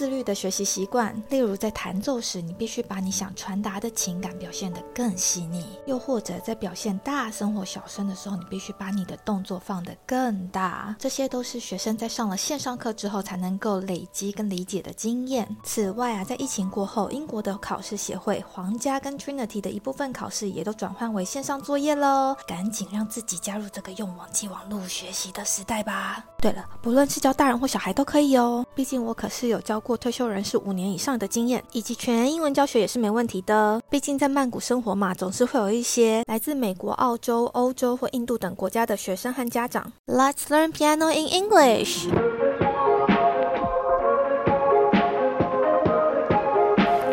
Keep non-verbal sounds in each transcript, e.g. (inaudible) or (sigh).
自律的学习习惯，例如在弹奏时，你必须把你想传达的情感表现得更细腻；又或者在表现大声或小声的时候，你必须把你的动作放得更大。这些都是学生在上了线上课之后才能够累积跟理解的经验。此外啊，在疫情过后，英国的考试协会、皇家跟 Trinity 的一部分考试也都转换为线上作业喽。赶紧让自己加入这个用网际网络学习的时代吧！对了，不论是教大人或小孩都可以哦，毕竟我可是有教过。过退休人士五年以上的经验，以及全英文教学也是没问题的。毕竟在曼谷生活嘛，总是会有一些来自美国、澳洲、欧洲或印度等国家的学生和家长。Let's learn piano in English.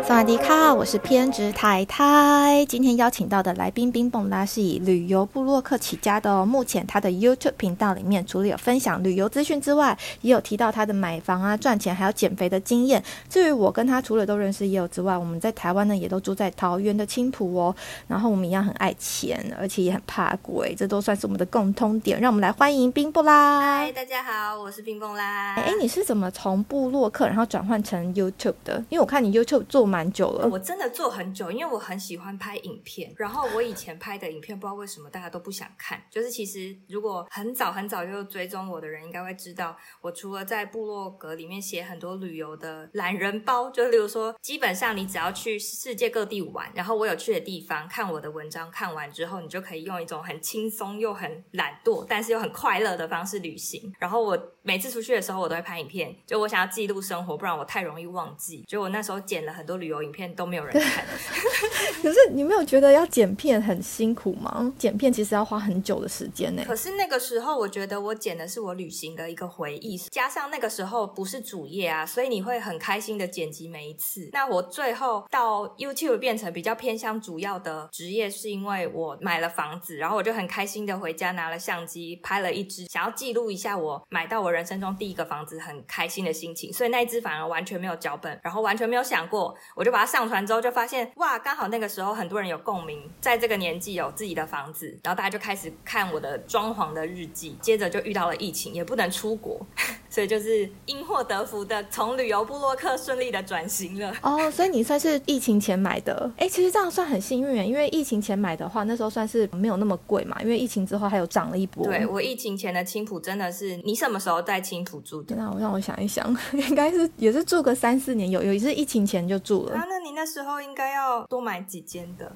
萨瓦迪卡，我是偏执太太。今天邀请到的来宾冰蹦拉是以旅游部落客起家的哦。目前他的 YouTube 频道里面，除了有分享旅游资讯之外，也有提到他的买房啊、赚钱还有减肥的经验。至于我跟他除了都认识也有之外，我们在台湾呢也都住在桃园的青浦哦。然后我们一样很爱钱，而且也很怕鬼，这都算是我们的共通点。让我们来欢迎冰蹦拉。嗨，大家好，我是冰蹦啦。哎，你是怎么从部落客然后转换成 YouTube 的？因为我看你 YouTube 做满。蛮久了，我真的做很久，因为我很喜欢拍影片。然后我以前拍的影片，不知道为什么大家都不想看。就是其实如果很早很早就追踪我的人，应该会知道，我除了在部落格里面写很多旅游的懒人包，就例如说，基本上你只要去世界各地玩，然后我有去的地方，看我的文章，看完之后，你就可以用一种很轻松又很懒惰，但是又很快乐的方式旅行。然后我每次出去的时候，我都会拍影片，就我想要记录生活，不然我太容易忘记。就我那时候剪了很多旅旅游影片都没有人看，(laughs) 可是你没有觉得要剪片很辛苦吗？剪片其实要花很久的时间呢。可是那个时候，我觉得我剪的是我旅行的一个回忆，加上那个时候不是主业啊，所以你会很开心的剪辑每一次。那我最后到 YouTube 变成比较偏向主要的职业，是因为我买了房子，然后我就很开心的回家拿了相机拍了一支，想要记录一下我买到我人人生中第一个房子很开心的心情。所以那一只反而完全没有脚本，然后完全没有想过。我就把它上传之后，就发现哇，刚好那个时候很多人有共鸣，在这个年纪有自己的房子，然后大家就开始看我的装潢的日记。接着就遇到了疫情，也不能出国，所以就是因祸得福的，从旅游部落客顺利的转型了。哦，所以你算是疫情前买的，哎，其实这样算很幸运，因为疫情前买的话，那时候算是没有那么贵嘛，因为疫情之后还有涨了一波。对我疫情前的青浦真的是，你什么时候在青浦住的？那我让我想一想，(laughs) 应该是也是住个三四年，有有一次疫情前就住了。啊，那你那时候应该要多买几间的，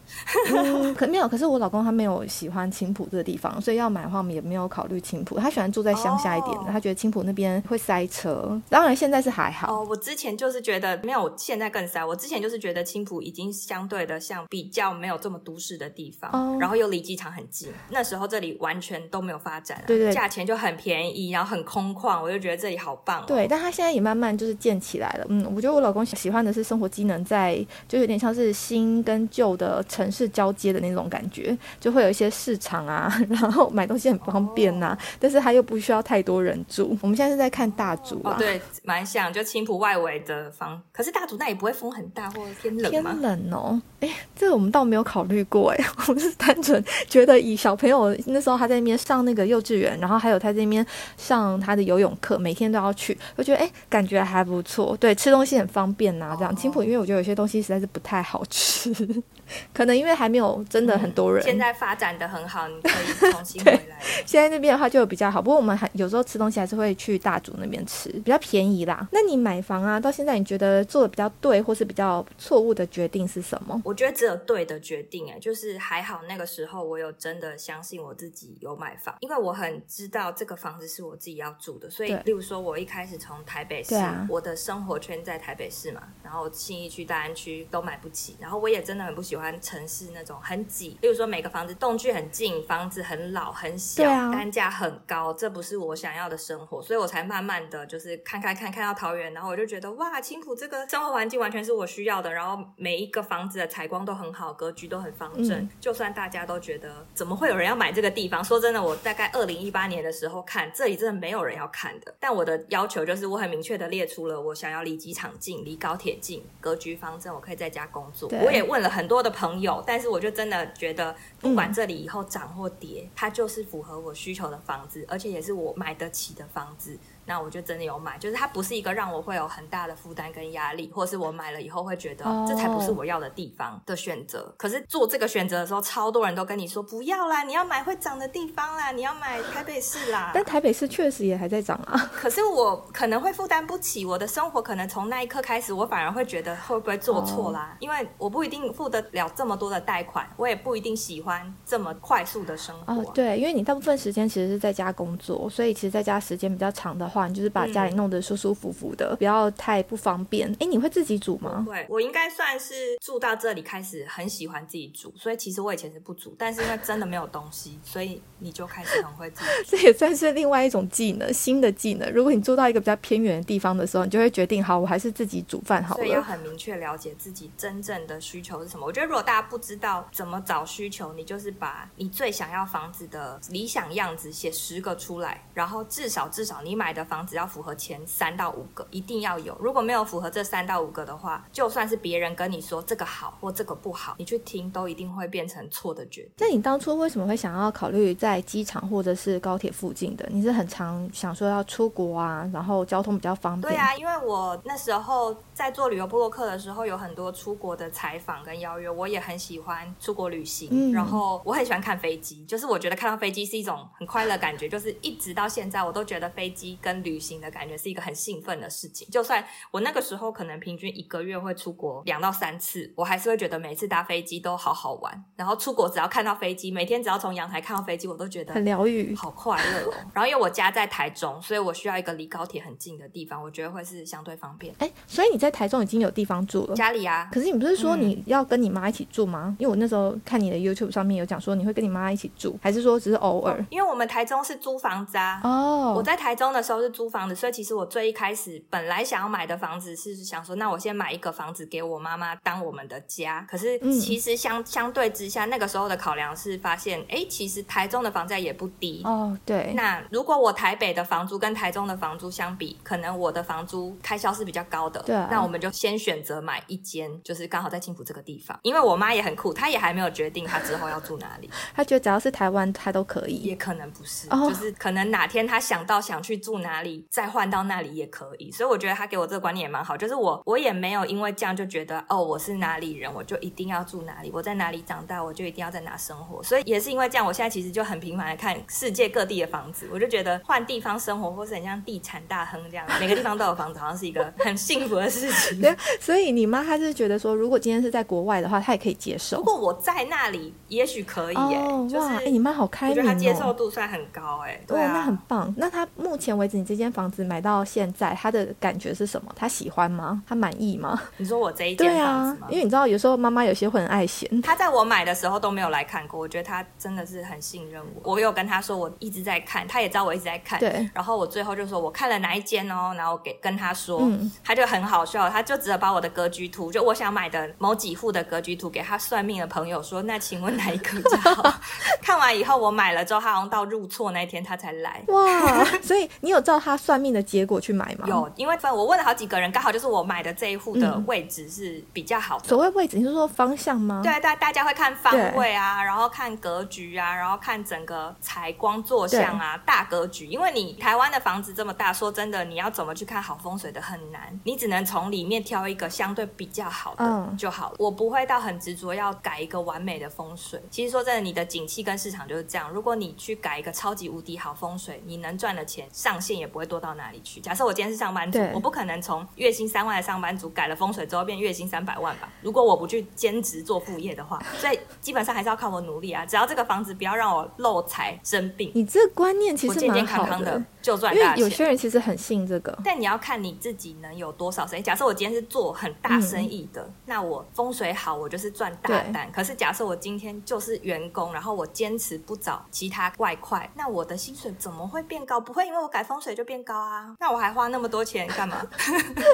可没有。可是我老公他没有喜欢青浦这个地方，所以要买的话，我们也没有考虑青浦。他喜欢住在乡下一点的，他觉得青浦那边会塞车。当然现在是还好。哦，我之前就是觉得没有，现在更塞。我之前就是觉得青浦已经相对的像比较没有这么都市的地方，然后又离机场很近。那时候这里完全都没有发展，对对，价钱就很便宜，然后很空旷，我就觉得这里好棒。对，但他现在也慢慢就是建起来了。嗯，我觉得我老公喜欢的是生活机能在。就有点像是新跟旧的城市交接的那种感觉，就会有一些市场啊，(laughs) 然后买东西很方便呐，但是他又不需要太多人住。我们现在是在看大竹啊，对，蛮像，就青浦外围的房，可是大竹那也不会风很大或者偏冷天冷哦，哎，这个我们倒没有考虑过哎，(laughs) 我们是单纯觉得以小朋友那时候他在那边上那个幼稚园，然后还有他在那边上他的游泳课，每天都要去，我觉得哎，感觉还不错，对，吃东西很方便呐，这样青浦，因为我觉得有些东西。实在是不太好吃，(laughs) 可能因为还没有真的很多人。现在发展的很好，你可以重新回来。(laughs) 现在那边的话就比较好，不过我们还有时候吃东西还是会去大竹那边吃，比较便宜啦。那你买房啊，到现在你觉得做的比较对，或是比较错误的决定是什么？我觉得只有对的决定，哎，就是还好那个时候我有真的相信我自己有买房，因为我很知道这个房子是我自己要住的，所以例如说我一开始从台北市，我的生活圈在台北市嘛，然后信义区、大安区都买不起，然后我也真的很不喜欢城市那种很挤，例如说每个房子动距很近，房子很老很小，单价很高，这不是我想要的生活，所以我才慢慢的就是看看看看到桃园，然后我就觉得哇，青浦这个生活环境完全是我需要的，然后每一个房子的采光都很好，格局都很方正，就算大家都觉得怎么会有人要买这个地方，说真的，我大概二零一八年的时候看这里真的没有人要看的，但我的要求就是我很明确的列出了我想要离机场近、离高铁近、格局方正，我可以在家工作。我也问了很多的朋友，但是我就真的觉得，不管这里以后涨或跌，它就是符合我需求的房子，而且也是我买得起的房子。那我就真的有买，就是它不是一个让我会有很大的负担跟压力，或是我买了以后会觉得这才不是我要的地方的选择。可是做这个选择的时候，超多人都跟你说不要啦，你要买会涨的地方啦，你要买台北市啦。但台北市确实也还在涨啊。可是我可能会负担不起，我的生活可能从那一刻开始，我反而会觉得会不会做错啦？因为我不一定付得了这么多的贷款，我也不一定喜欢这么快速的生活。哦，对，因为你大部分时间其实是在家工作，所以其实在家时间比较长的话，你就是把家里。弄得舒舒服服的，不要太不方便。哎，你会自己煮吗？会，我应该算是住到这里开始很喜欢自己煮，所以其实我以前是不煮，但是因为真的没有东西，(laughs) 所以你就开始很会自己。这也算是另外一种技能，新的技能。如果你住到一个比较偏远的地方的时候，你就会决定好，我还是自己煮饭好了。所以要很明确了解自己真正的需求是什么。我觉得如果大家不知道怎么找需求，你就是把你最想要房子的理想样子写十个出来，然后至少至少你买的房子要符合前三到五。个一定要有，如果没有符合这三到五个的话，就算是别人跟你说这个好或这个不好，你去听都一定会变成错的决定。那你当初为什么会想要考虑在机场或者是高铁附近的？你是很常想说要出国啊，然后交通比较方便。对啊，因为我那时候在做旅游部落客的时候，有很多出国的采访跟邀约，我也很喜欢出国旅行，然后我很喜欢看飞机，就是我觉得看到飞机是一种很快乐感觉，就是一直到现在我都觉得飞机跟旅行的感觉是一个很兴奋。的事情，就算我那个时候可能平均一个月会出国两到三次，我还是会觉得每次搭飞机都好好玩。然后出国只要看到飞机，每天只要从阳台看到飞机，我都觉得很疗愈，好快乐哦。然后因为我家在台中，所以我需要一个离高铁很近的地方，我觉得会是相对方便。哎，所以你在台中已经有地方住了？家里啊？可是你不是说你要跟你妈一起住吗？因为我那时候看你的 YouTube 上面有讲说你会跟你妈一起住，还是说只是偶尔？因为我们台中是租房子啊。哦，我在台中的时候是租房子，所以其实我最一开始本来想。要买的房子是想说，那我先买一个房子给我妈妈当我们的家。可是其实相相对之下，那个时候的考量是发现，哎，其实台中的房价也不低哦。对。那如果我台北的房租跟台中的房租相比，可能我的房租开销是比较高的。对。那我们就先选择买一间，就是刚好在青浦这个地方。因为我妈也很酷，她也还没有决定她之后要住哪里。她觉得只要是台湾，她都可以。也可能不是，就是可能哪天她想到想去住哪里，再换到那里也可以。所以我觉得他。给我这个观念也蛮好，就是我我也没有因为这样就觉得哦，我是哪里人，我就一定要住哪里，我在哪里长大，我就一定要在哪生活。所以也是因为这样，我现在其实就很频繁的看世界各地的房子，我就觉得换地方生活，或是很像地产大亨这样，每个地方都有房子，好像是一个很幸福的事情。对，所以你妈她是觉得说，如果今天是在国外的话，她也可以接受。如果我在那里，也许可以耶。哇，哎，你妈好开明哦。我觉得她接受度算很高哎。对啊，那很棒。那她目前为止，你这间房子买到现在，他的感觉是什么？他喜欢。吗？他满意吗？你说我这一间房子吗？因为你知道，有时候妈妈有些会很爱嫌。他在我买的时候都没有来看过，我觉得他真的是很信任我。我有跟他说我一直在看，他也知道我一直在看。对。然后我最后就说我看了哪一间哦，然后给跟他说，他就很好笑，他就只有把我的格局图，就我想买的某几户的格局图给他算命的朋友说，那请问哪一个比较好？(laughs) 看完以后我买了之后，他好像到入错那一天他才来。哇！所以你有照他算命的结果去买吗？有，因为我问了好几个人，刚好。就是我买的这一户的位置是比较好的。所谓位置，你是说方向吗？对，大大家会看方位啊，然后看格局啊，然后看整个采光坐向啊，大格局。因为你台湾的房子这么大，说真的，你要怎么去看好风水的很难，你只能从里面挑一个相对比较好的就好了。我不会到很执着要改一个完美的风水。其实说真的，你的景气跟市场就是这样。如果你去改一个超级无敌好风水，你能赚的钱上限也不会多到哪里去。假设我今天是上班族，我不可能从月薪三万的上班族改了风水之后变月薪三百万吧？如果我不去兼职做副业的话，(laughs) 所以基本上还是要靠我努力啊。只要这个房子不要让我漏财生病，你这个观念其实健健康康的就赚大钱。有些人其实很信这个。但你要看你自己能有多少生意。假设我今天是做很大生意的，嗯那我风水好，我就是赚大单。可是假设我今天就是员工，然后我坚持不找其他外快，那我的薪水怎么会变高？不会因为我改风水就变高啊？那我还花那么多钱干嘛？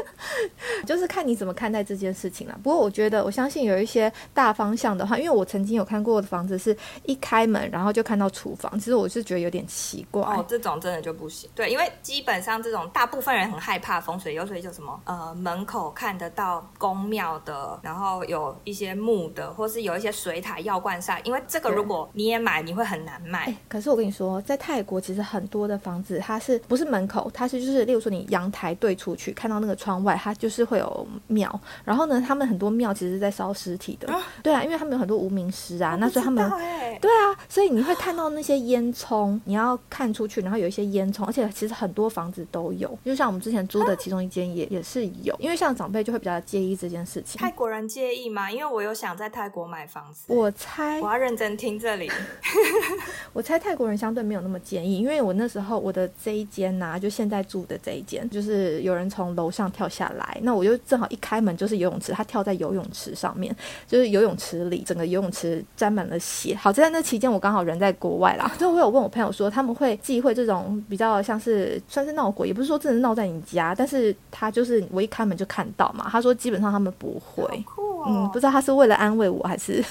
(laughs) 就是看你怎么看待这件事情了。不过我觉得，我相信有一些大方向的话，因为我曾经有看过的房子是一开门然后就看到厨房，其实我是觉得有点奇怪。哦，这种真的就不行。对，因为基本上这种大部分人很害怕风水，有所以就什么呃门口看得到宫庙的，然后有一些木的，或是有一些水塔药罐煞，因为这个如果你也买，你会很难卖。哎、可是我跟你说，在泰国其实很多的房子，它是不是门口？它是就是，例如说你阳台对出去，看到那个窗外，它就是会有庙。然后呢，他们很多庙其实是在烧尸体的。啊对啊，因为他们有很多无名尸啊，那所以他们欸对啊，所以你会看到那些烟囱，你要看出去，然后有一些烟囱，而且其实很多房子都有，就像我们之前租的其中一间也 (gasps) 也是有，因为像长辈就会比较介意这件事情泰。国人介意吗？因为我有想在泰国买房子，我猜我要认真听这里。(laughs) 我猜泰国人相对没有那么介意，因为我那时候我的这一间呐、就现在住的这一间，就是有人从楼上跳下来，那我就正好一开门就是游泳池，他跳在游泳池上面，就是游泳池里整个游泳池沾满了血。好在那期间我刚好人在国外啦，所以我有问我朋友说，他们会忌讳这种比较像是算是闹鬼，也不是说真的闹在你家，但是他就是我一开门就看到嘛，他说基本上他们不会。哦！嗯，不知道他是为了安慰我还是。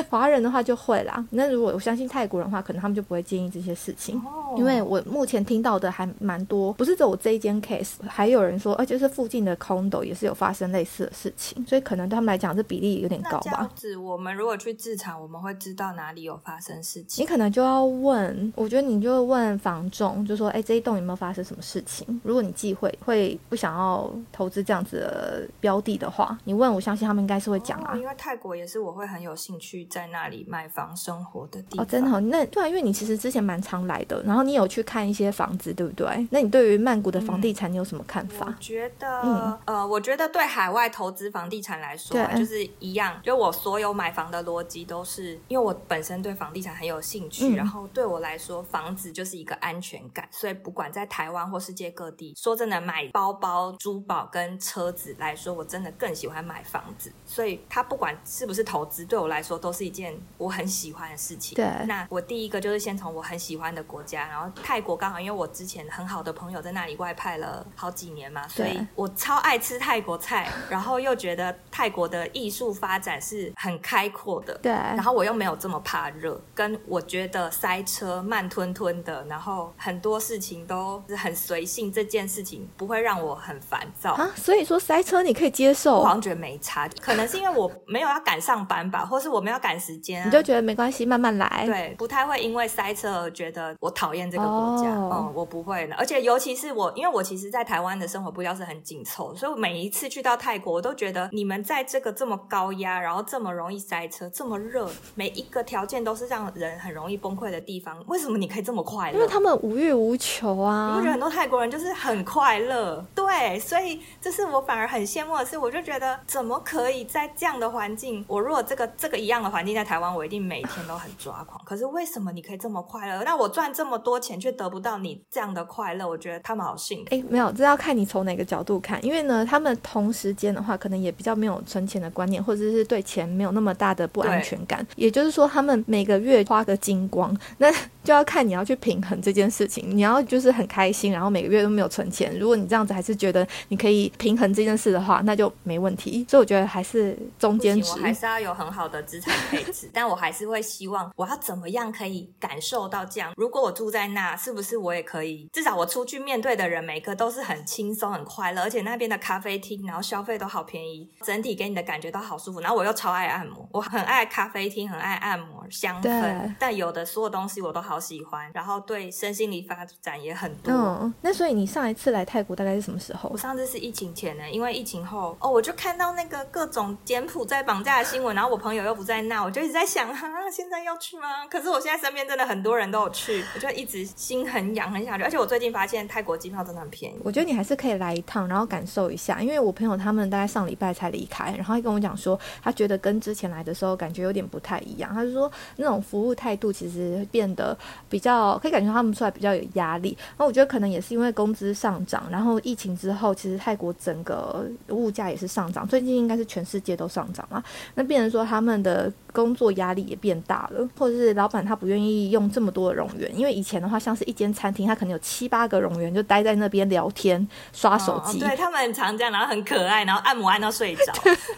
(laughs) 华人的话就会啦，那如果我相信泰国人的话，可能他们就不会介意这些事情。哦因为我目前听到的还蛮多，不是只有我这一间 case，还有人说，而且是附近的 condo 也是有发生类似的事情，所以可能对他们来讲这比例有点高吧。子，我们如果去自产，我们会知道哪里有发生事情你。可能就要问，我觉得你就问房仲，就说，哎，这一栋有没有发生什么事情？如果你忌讳会不想要投资这样子的标的的话，你问，我相信他们应该是会讲啊哦。因为泰国也是我会很有兴趣在那里买房生活的地方。哦，真的、哦，那对啊，因为你其实之前蛮常来的，然后你有去看一些房子，对不对？那你对于曼谷的房地产你有什么看法？我觉得，嗯呃，我觉得对海外投资房地产来说、就是一样，就我所有买房的逻辑都是，因为我本身对房地产很有兴趣，嗯然后对我来说，房子就是一个安全感，所以不管在台湾或世界各地，说真的，买包包、珠宝跟车子来说，我真的更喜欢买房子，所以它不管是不是投资，对我来说都是一件我很喜欢的事情。对那我第一个就是先从我很喜欢的国家，然后泰国刚好因为我之前很好的朋友在那里外派了好几年嘛，所以我超爱吃泰国菜，然后又觉得泰国的艺术发展是很开阔的。对，然后我又没有这么怕热，跟我觉得塞车慢吞吞的，然后很多事情都是很随性，这件事情不会让我很烦躁。啊，所以说塞车你可以接我受好，像觉得没差，可能是因为我没有要赶上班吧，或是我没有赶时间、啊，你就觉得没关系，慢慢来。对，不太会因为塞车而觉得我讨厌这个国家。哦嗯，我不会的。而且尤其是我，因为我其实，在台湾的生活步调是很紧凑，所以我每一次去到泰国，我都觉得你们在这个这么高压，然后这么容易塞车，这么热，每一个条件都是让人很容易崩溃的地方，为什么你可以这么快乐？因为他们无欲无求啊你啊不觉得。很多泰国人就是很快乐？对，所以这是我反而很羡慕的是，我就觉得怎么可以在这样的环境，我如果这个这个一样的环境在台湾，我一定每天都很抓狂。可是为什么你可以这么快乐？那我赚这么多钱却得不到你这样的快乐，我觉得他们好幸福。哎，没有，这要看你从哪个角度看。因为呢，他们同时间的话，可能也比较没有存钱的观念，或者是对钱没有那么大的不安全感。也就是说，他们每个月花个精光，那就要看你要去平衡这件事情。你要就是很开心，然后每个月都没有存钱。如果你这样子还是觉得你可以平衡这件事的话，那就没问题。所以我觉得还是中，间值我。还是要有很好的资产配置，但我还是会希望我要怎么样可以感受到这样。如果我住在那，是不是我也可以？至少我出去面对的人，每个都是很轻松、很快乐，而且那边的咖啡厅，然后消费都好便宜，整体给你的感觉都好舒服。然后我又超爱按摩，我很爱咖啡厅，很爱按摩、香氛，但有的所有东西我都好喜欢，然后对身心灵发展也很多。嗯，那所以你上一次来泰国大概是什么时候我？上次是疫情前呢，因为疫情后哦，我就看到那个各种柬埔寨绑架的新闻，然后我朋友又不在那，那我就一直在想，哈，现在要去吗？可是我现在身边真的很多人都有去，我就一直心很痒，很想去。而且我最近发现泰国机票真的很便宜。我觉得你还是可以来一趟，然后感受一下。因为我朋友他们大概上礼拜才离开，然后他跟我讲说，他觉得跟之前来的时候感觉有点不太一样。他就说那种服务态度其实变得比较，可以感觉他们出来比较有压力。那我觉得可能也是因为工资上涨，然后疫情之后，其实泰国整个物价也是上涨，最近应该是全世界都上涨了。那变成说他们的工作压力也变大了，或者是老板他不愿意用这么多的冗员，因为以前的话像是一间餐厅，他可能有七八个冗员就待在那边聊天、刷手机，对他们很常这样，然后很可爱，然后按摩按到睡着，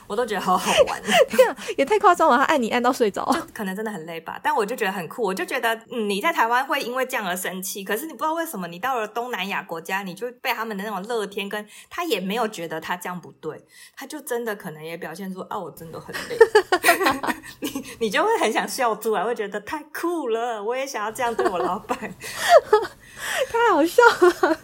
我都觉得好好玩。(laughs) 也太夸张了，他按你按到睡着，可能真的很累吧。但我就觉得很酷，我就觉得嗯，你在台湾会因为这样而生气，可是你不知道为什么，你到了东南亚国家，你就被他们的那种乐天，跟他也没有觉得他这样不对，他就真的可能也表现出啊，我真的很累。(laughs) 你你就会很想笑出来，会觉得太酷了，我也想要这样对我老板，(laughs) 太好笑了。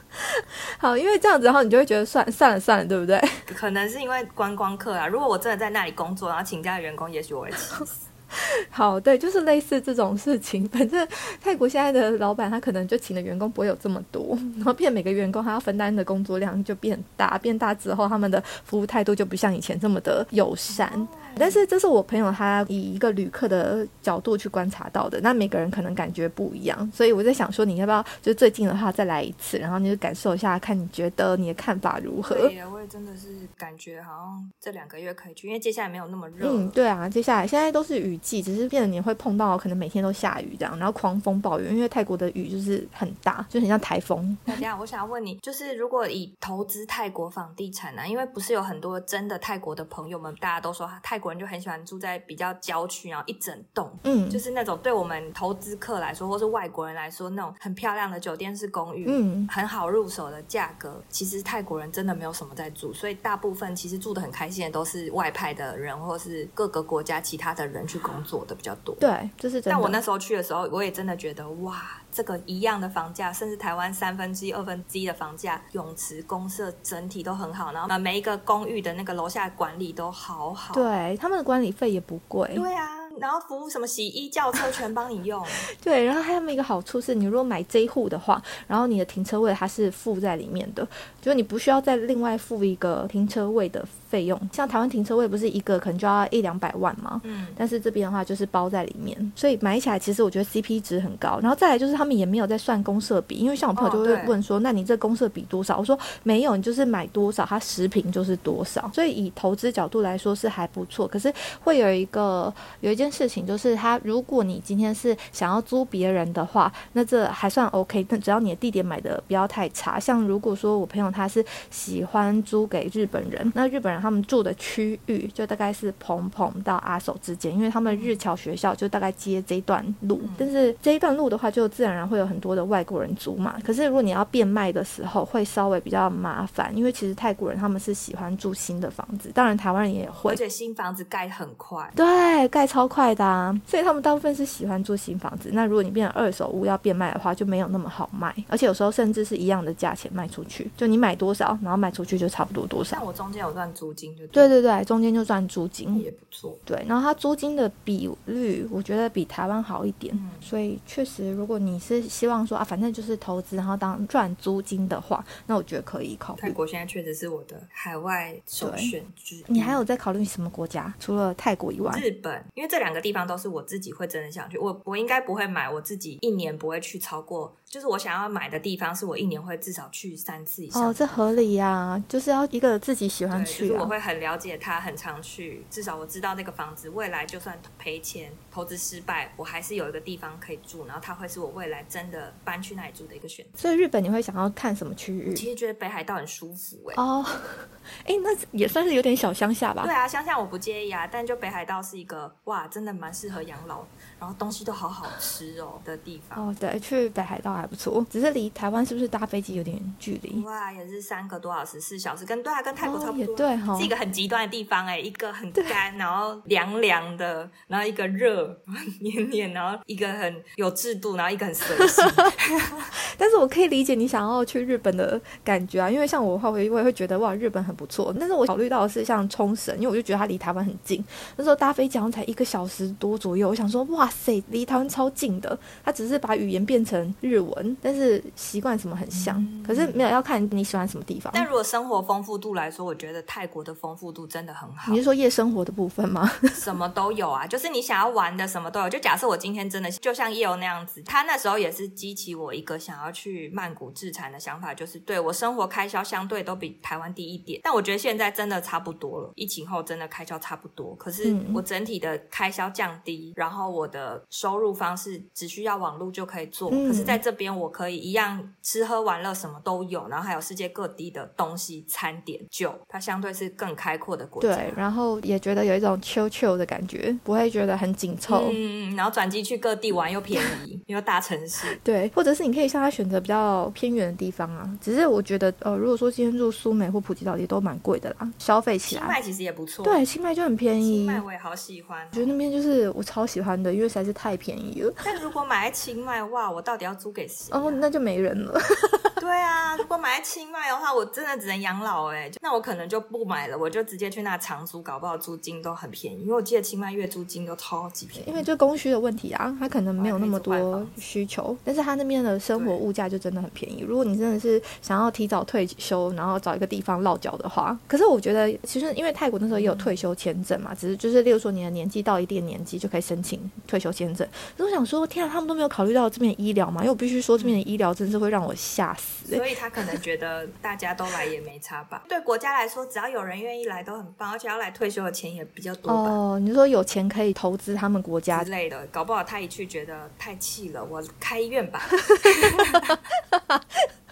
好，因为这样子，然后你就会觉得算算了算了，对不对？可能是因为观光客啊。如果我真的在那里工作，然后请假的员工，也许我会气死。(laughs) 好，对，就是类似这种事情。反正泰国现在的老板，他可能就请的员工不会有这么多，然后变每个员工他要分担的工作量就变大，变大之后，他们的服务态度就不像以前这么的友善。但是这是我朋友他以一个旅客的角度去观察到的，那每个人可能感觉不一样，所以我在想说，你要不要就最近的话再来一次，然后你就感受一下，看你觉得你的看法如何？对，我也真的是感觉好像这两个月可以去，因为接下来没有那么热。嗯，对啊，接下来现在都是雨季，只是变得你会碰到可能每天都下雨这样，然后狂风暴雨，因为泰国的雨就是很大，就很像台风。那这样，我想要问你，就是如果以投资泰国房地产呢，因为不是有很多真的泰国的朋友们，大家都说泰国人就很喜欢住在比较郊区，然后一整栋，嗯，就是那种对我们投资客来说，或是外国人来说，那种很漂亮的酒店式公寓，嗯，很好入手的价格，其实泰国人真的没有什么在住，所以大部分其实住的很开心的都是外派的人，或是各个国家其他的人去工作的比较多。对，就是。但我那时候去的时候，我也真的觉得哇，这个一样的房价，甚至台湾三分之一、二分之一的房价，泳池、公社整体都很好，然后每一个公寓的那个楼下管理都好好，对，他们的管理费也不贵。对啊。然后服务什么洗衣、轿车全帮你用。(laughs) 对，然后还有一个好处是，你如果买这一户的话，然后你的停车位它是附在里面的，就是你不需要再另外付一个停车位的费用。像台湾停车位不是一个可能就要一两百万吗？嗯。但是这边的话就是包在里面，所以买起来其实我觉得 CP 值很高。然后再来就是他们也没有在算公社比，因为像我朋友就会问说，那你这公社比多少？我说没有，你就是买多少，它十平就是多少。所以以投资角度来说是还不错。可是会有一个有一件。事情就是，他如果你今天是想要租别人的话，那这还算 OK。但只要你的地点买的不要太差，像如果说我朋友他是喜欢租给日本人，那日本人他们住的区域就大概是蓬蓬到阿首之间，因为他们日侨学校就大概接这一段路。但是这一段路的话，就自然而然会有很多的外国人租嘛。可是如果你要变卖的时候，会稍微比较麻烦，因为其实泰国人他们是喜欢住新的房子，当然台湾人也会，而且新房子盖很快，对，盖超快。的啊，所以他们大部分是喜欢住新房子。那如果你变成二手屋要变卖的话，就没有那么好卖，而且有时候甚至是一样的价钱卖出去，就你买多少，然后卖出去就差不多多少。像我中间有段租金，就对对对，中间就赚租金也不错。对，然后它租金的比率，我觉得比台湾好一点。所以确实，如果你是希望说啊，反正就是投资，然后当赚租金的话，那我觉得可以考虑。泰国现在确实是我的海外首选。你还有在考虑什么国家？除了泰国以外，日本，因为这两。两个地方都是我自己会真的想去，我我应该不会买，我自己一年不会去超过。就是我想要买的地方，是我一年会至少去三次以上。哦，这合理呀，就是要一个自己喜欢去。我会很了解他，很常去。至少我知道那个房子未来就算赔钱、投资失败，我还是有一个地方可以住，然后它会是我未来真的搬去那里住的一个选择。所以日本你会想要看什么区域？其实觉得北海道很舒服哎。哦，哎，那也算是有点小乡下吧？对啊，乡下我不介意啊，但就北海道是一个哇，真的蛮适合养老。然后东西都好好吃哦的地方哦，对，去北海道还不错，只是离台湾是不是搭飞机有点距离？哇，也是三个多小时、四小时，跟对啊，跟泰国差不多。也对哈，是一个很极端的地方哎，一个很干，然后凉凉的，然后一个热 (laughs) 黏黏，然后一个很有制度，然后一个很随性。(laughs) 但是我可以理解你想要去日本的感觉啊，因为像我的话，我也会觉得哇，日本很不错。但是我考虑到的是像冲绳，因为我就觉得它离台湾很近，那时候搭飞机好像才一个小时多左右。我想说，哇塞，离台湾超近的。它只是把语言变成日文，但是习惯什么很像。可是没有要看你喜欢什么地方。但如果生活丰富度来说，我觉得泰国的丰富度真的很好。你是说夜生活的部分吗？(laughs) 什么都有啊，就是你想要玩的什么都有。就假设我今天真的就像叶游那样子，他那时候也是激起我一个想要去曼谷自产的想法，就是对我生活开销相对都比台湾低一点。但我觉得现在真的差不多了，疫情后真的开销差不多。可是我整体的开销降低，然后我的收入方式只需要网络就可以做。可是在这边我可以一样吃喝玩乐什么都有，然后还有世界各地的东西餐点酒，它相对是更开阔的国家。对，然后也觉得有一种 chill chill 的感觉，不会觉得很紧凑。嗯，然后转机去各地玩又便宜，又大城市。(laughs) 对，或者是你可以向他选择比较偏远的地方啊。只是我觉得，呃，如果说今天住苏梅或普吉岛也都蛮贵的啦，消费起来。清迈其实也不错。对，清迈就很便宜。清迈我也好喜欢，我觉得那边就是我超喜欢的，因为实在是太便宜了。(laughs) 但如果买在清迈，哇，我到底要租给谁？哦，那就没人了。(laughs) (laughs) 对啊，如果买在清迈的话，我真的只能养老哎。那我可能就不买了，我就直接去那长租，搞不好租金都很便宜。因为我记得清迈月租金都超级便宜。因为就供需的问题啊，它可能没有那么多需求，但是它那边的生活物价就真的很便宜。如果你真的是想要提早退休，然后找一个地方落脚的话，可是我觉得其实因为泰国那时候也有退休签证嘛，只是就是例如说你的年纪到一定年纪就可以申请退休签证。我想说，天啊，他们都没有考虑到这边医疗嘛？因为我必须说，这边的医疗真是会让我吓死。所以他可能觉得 (laughs) 大家都来也没差吧？对国家来说，只要有人愿意来都很棒，而且要来退休的钱也比较多吧？哦，你说有钱可以投资他们国家之类的，搞不好他一去觉得太气了，我开医院吧。(laughs)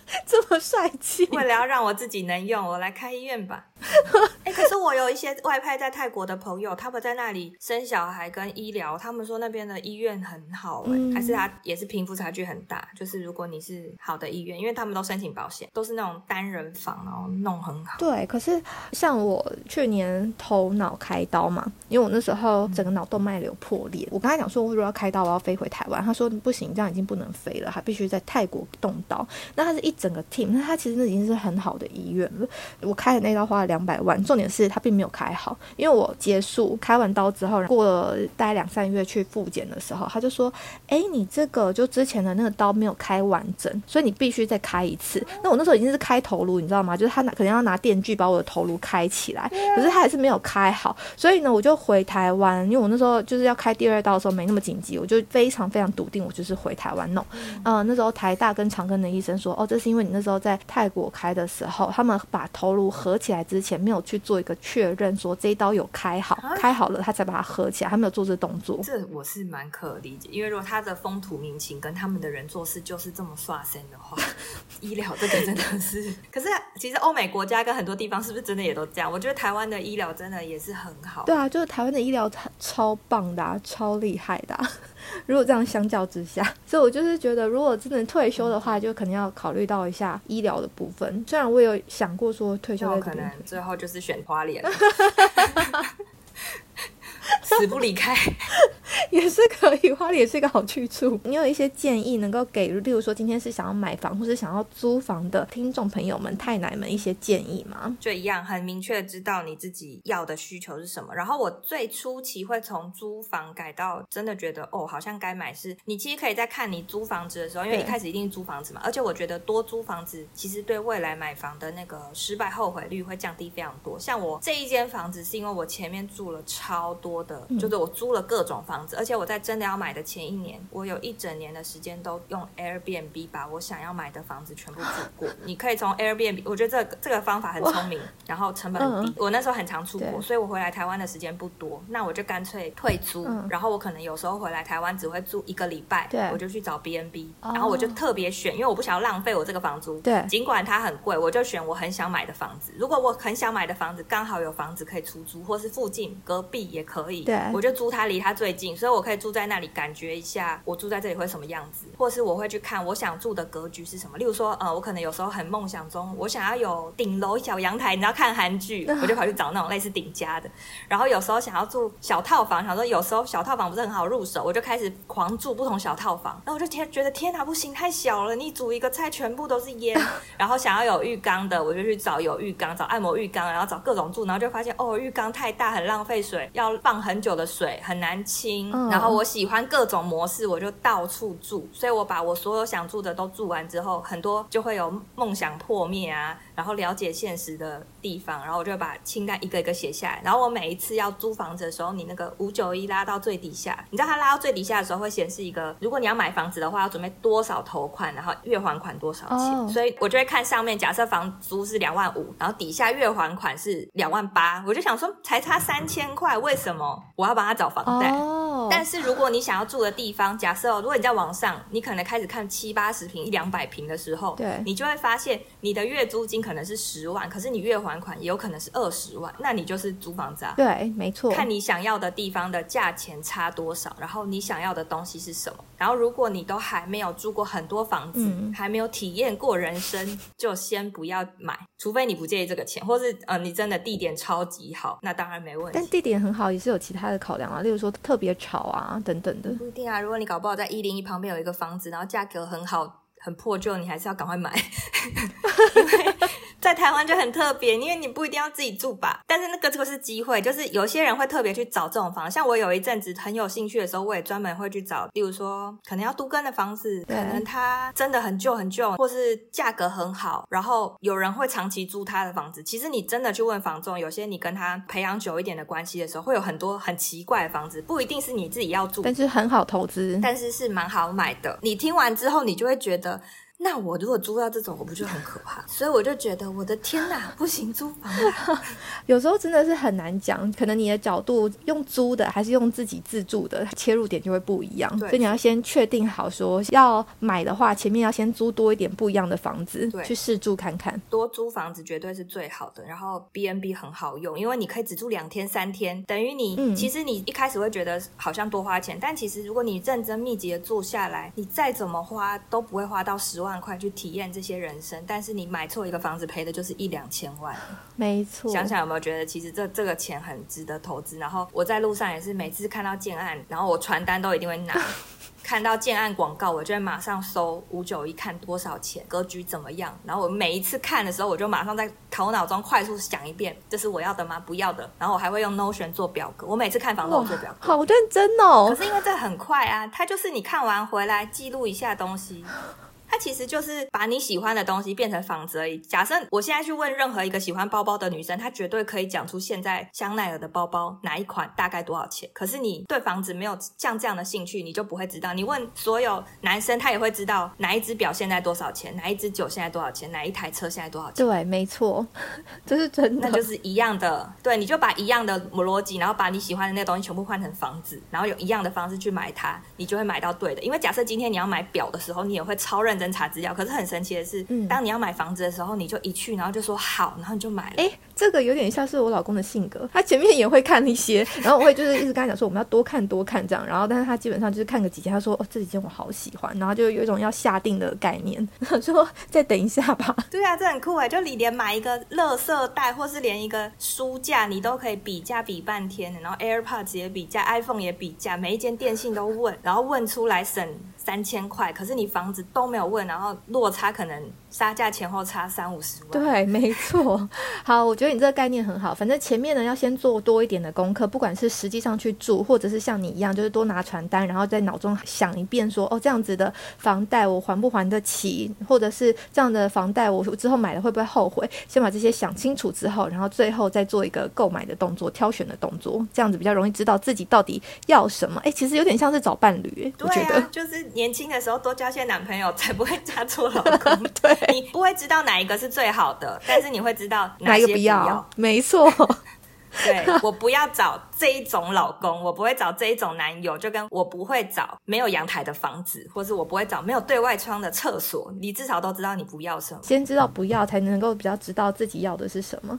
(laughs) 这么帅气！为了要让我自己能用，我来开医院吧。(laughs) 哎，可是我有一些外派在泰国的朋友，他们在那里生小孩跟医疗，他们说那边的医院很好，哎，还是他也是贫富差距很大。就是如果你是好的医院，因为他们都申请保险，都是那种单人房，然后弄很好。对，可是像我去年头脑开刀嘛，因为我那时候整个脑动脉瘤破裂，我跟他讲说，我如果要开刀，我要飞回台湾。他说不行，这样已经不能飞了，还必须在泰国动刀。那他是一整个 team，那他其实那已经是很好的医院了。我开的那刀花了两百万，重点是他并没有开好，因为我结束开完刀之后，过了大概两三个月去复检的时候，他就说：“哎，你这个就之前的那个刀没有开完整，所以你必须再开一次。”那我那时候已经是开头颅，你知道吗？就是他拿可能要拿电锯把我的头颅开起来，可是他还是没有开好，所以呢，我就回台湾，因为我那时候就是要开第二刀的时候没那么紧急，我就非常非常笃定，我就是回台湾弄。嗯，那时候台大跟长庚的医生说：“哦，这是因为你那时候在泰国开的时候，他们把头颅合起来之前没有去做。”一个确认说这一刀有开好，开好了他才把它合起来，他没有做这动作。这我是蛮可理解，因为如果他的风土民情跟他们的人做事就是这么刷身的话，(laughs) 医疗这个真的是。(laughs) 可是其实欧美国家跟很多地方是不是真的也都这样？我觉得台湾的医疗真的也是很好。对啊，就是台湾的医疗超棒的，超厉害的。(laughs) 如果这样相较之下，所以我就是觉得，如果真的退休的话，就肯定要考虑到一下医疗的部分。虽然我有想过说退休，可能最后就是选花莲。(laughs) 死不离开 (laughs) 也是可以，花莲也是一个好去处。(laughs) 你有一些建议能够给，例如说今天是想要买房或是想要租房的听众朋友们、太奶们一些建议吗？就一样，很明确知道你自己要的需求是什么。然后我最初期会从租房改到真的觉得哦，好像该买。是你其实可以在看你租房子的时候，因为一开始一定是租房子嘛。而且我觉得多租房子其实对未来买房的那个失败后悔率会降低非常多。像我这一间房子是因为我前面住了超多的。就是我租了各种房子，而且我在真的要买的前一年，我有一整年的时间都用 Airbnb 把我想要买的房子全部住过。你可以从 Airbnb，我觉得这个这个方法很聪明，然后成本很低。我那时候很常出国，所以我回来台湾的时间不多，那我就干脆退租。然后我可能有时候回来台湾只会住一个礼拜，我就去找 BNB，然后我就特别选，因为我不想要浪费我这个房租。对，尽管它很贵，我就选我很想买的房子。如果我很想买的房子刚好有房子可以出租，或是附近隔壁也可以。对。我就租它离它最近，所所以我可以住在那里，感觉一下我住在这里会什么样子，或是我会去看我想住的格局是什么。例如说，呃，我可能有时候很梦想中，我想要有顶楼小阳台，你知道看韩剧，我就跑去找那种类似顶家的。然后有时候想要住小套房，想说有时候小套房不是很好入手，我就开始狂住不同小套房。那我就天觉得天哪，不行，太小了，你煮一个菜全部都是烟。然后想要有浴缸的，我就去找有浴缸，找按摩浴缸，然后找各种住，然后就发现哦，浴缸太大，很浪费水，要放很久的水，很难清。然后我喜欢各种模式，我就到处住。所以我把我所有想住的都住完之后，很多就会有梦想破灭啊。然后了解现实的地方，然后我就把清单一个一个写下来。然后我每一次要租房子的时候，你那个五九一拉到最底下，你知道它拉到最底下的时候会显示一个，如果你要买房子的话，要准备多少头款，然后月还款多少钱。所以我就会看上面，假设房租是两万五，然后底下月还款是两万八，我就想说才差三千块，为什么我要帮他找房贷？但是如果你想要住的地方，假设如果你在网上，你可能开始看七八十平、一两百平的时候，对，你就会发现你的月租金可能是十万，可是你月还款也有可能是二十万，那你就是租房子啊。对，没错。看你想要的地方的价钱差多少，然后你想要的东西是什么。然后如果你都还没有住过很多房子，还没有体验过人生，就先不要买，除非你不介意这个钱，或是呃你真的地点超级好，那当然没问题。但地点很好也是有其他的考量啊，例如说特别吵啊等等的。不一定啊，如果你搞不好在一零一旁边有一个房子，然后价格很好、很破旧，你还是要赶快买。(laughs) 在台湾就很特别，因为你不一定要自己住吧。但是那个这个是机会，就是有些人会特别去找这种房。像我有一阵子很有兴趣的时候，我也专门会去找，例如说可能要都更的房子，可能它真的很旧很旧，或是价格很好，然后有人会长期租他的房子。其实你真的去问房仲，有些你跟他培养久一点的关系的时候，会有很多很奇怪的房子，不一定是你自己要住，但是很好投资，但是是蛮好买的。你听完之后，你就会觉得。那我如果租到这种，我不就很可怕？所以我就觉得，我的天哪，不行，租房 (laughs) 有时候真的是很难讲。可能你的角度用租的，还是用自己自住的，切入点就会不一样。所以你要先确定好，说要买的话，前面要先租多一点不一样的房子，去试住看看。多租房子绝对是最好的。然后 B N B 很好用，因为你可以只住两天三天，等于你其实你一开始会觉得好像多花钱，但其实如果你认真密集的住下来，你再怎么花都不会花到十万。万块去体验这些人生，但是你买错一个房子，赔的就是一两千万。没错，想想有没有觉得，其实这这个钱很值得投资？然后我在路上也是，每次看到建案，然后我传单都一定会拿。(laughs) 看到建案广告，我就会马上搜五九一，看多少钱，格局怎么样。然后我每一次看的时候，我就马上在头脑中快速想一遍，这是我要的吗？不要的。然后我还会用 Notion 做表格。我每次看房都做表格，好认真哦。可是因为这很快啊，它就是你看完回来记录一下东西。(laughs) 它其实就是把你喜欢的东西变成房子而已。假设我现在去问任何一个喜欢包包的女生，她绝对可以讲出现在香奈儿的包包哪一款大概多少钱。可是你对房子没有像这样的兴趣，你就不会知道。你问所有男生，他也会知道哪一只表现在多少钱，哪一只酒现在多少钱，哪一台车现在多少钱。对，没错，(laughs) 这是真的，那就是一样的。对，你就把一样的逻辑，然后把你喜欢的那个东西全部换成房子，然后有一样的方式去买它，你就会买到对的。因为假设今天你要买表的时候，你也会超认真查资料，可是。很神奇的是，当你要买房子的时候，你就一去，然后就说好，然后你就买了。哎，这个有点像是我老公的性格，他前面也会看一些，(laughs) 然后我会就是一直跟他讲说我们要多看多看这样，然后但是他基本上就是看个几件，他说哦这几件我好喜欢，然后就有一种要下定的概念，(laughs) 说再等一下吧。对啊，这很酷哎，就你连买一个乐色袋，或是连一个书架，你都可以比价比半天，然后 AirPods 也比价，iPhone 也比价，每一间电信都问，然后问出来省。三千块，可是你房子都没有问，然后落差可能杀价前后差三五十万。对，没错。好，我觉得你这个概念很好。反正前面呢要先做多一点的功课，不管是实际上去住，或者是像你一样，就是多拿传单，然后在脑中想一遍，说哦这样子的房贷我还不还得起，或者是这样的房贷我之后买了会不会后悔？先把这些想清楚之后，然后最后再做一个购买的动作、挑选的动作，这样子比较容易知道自己到底要什么。(laughs) 哎，其实有点像是找伴侣，我觉得就是。年轻的时候多交些男朋友，才不会嫁错老公。(laughs) 对，(laughs) 你不会知道哪一个是最好的，但是你会知道哪一个不要。没错，(laughs) 对我不要找这一种老公，我不会找这一种男友，就跟我不会找没有阳台的房子，或是我不会找没有对外窗的厕所。你至少都知道你不要什么，先知道不要，才能够比较知道自己要的是什么。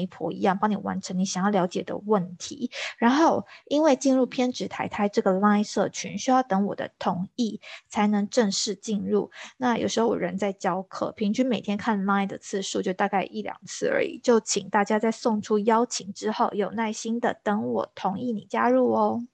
媒婆一样帮你完成你想要了解的问题，然后因为进入偏执台台这个 Line 社群需要等我的同意才能正式进入。那有时候我人在教课，平均每天看 Line 的次数就大概一两次而已。就请大家在送出邀请之后，有耐心的等我同意你加入哦。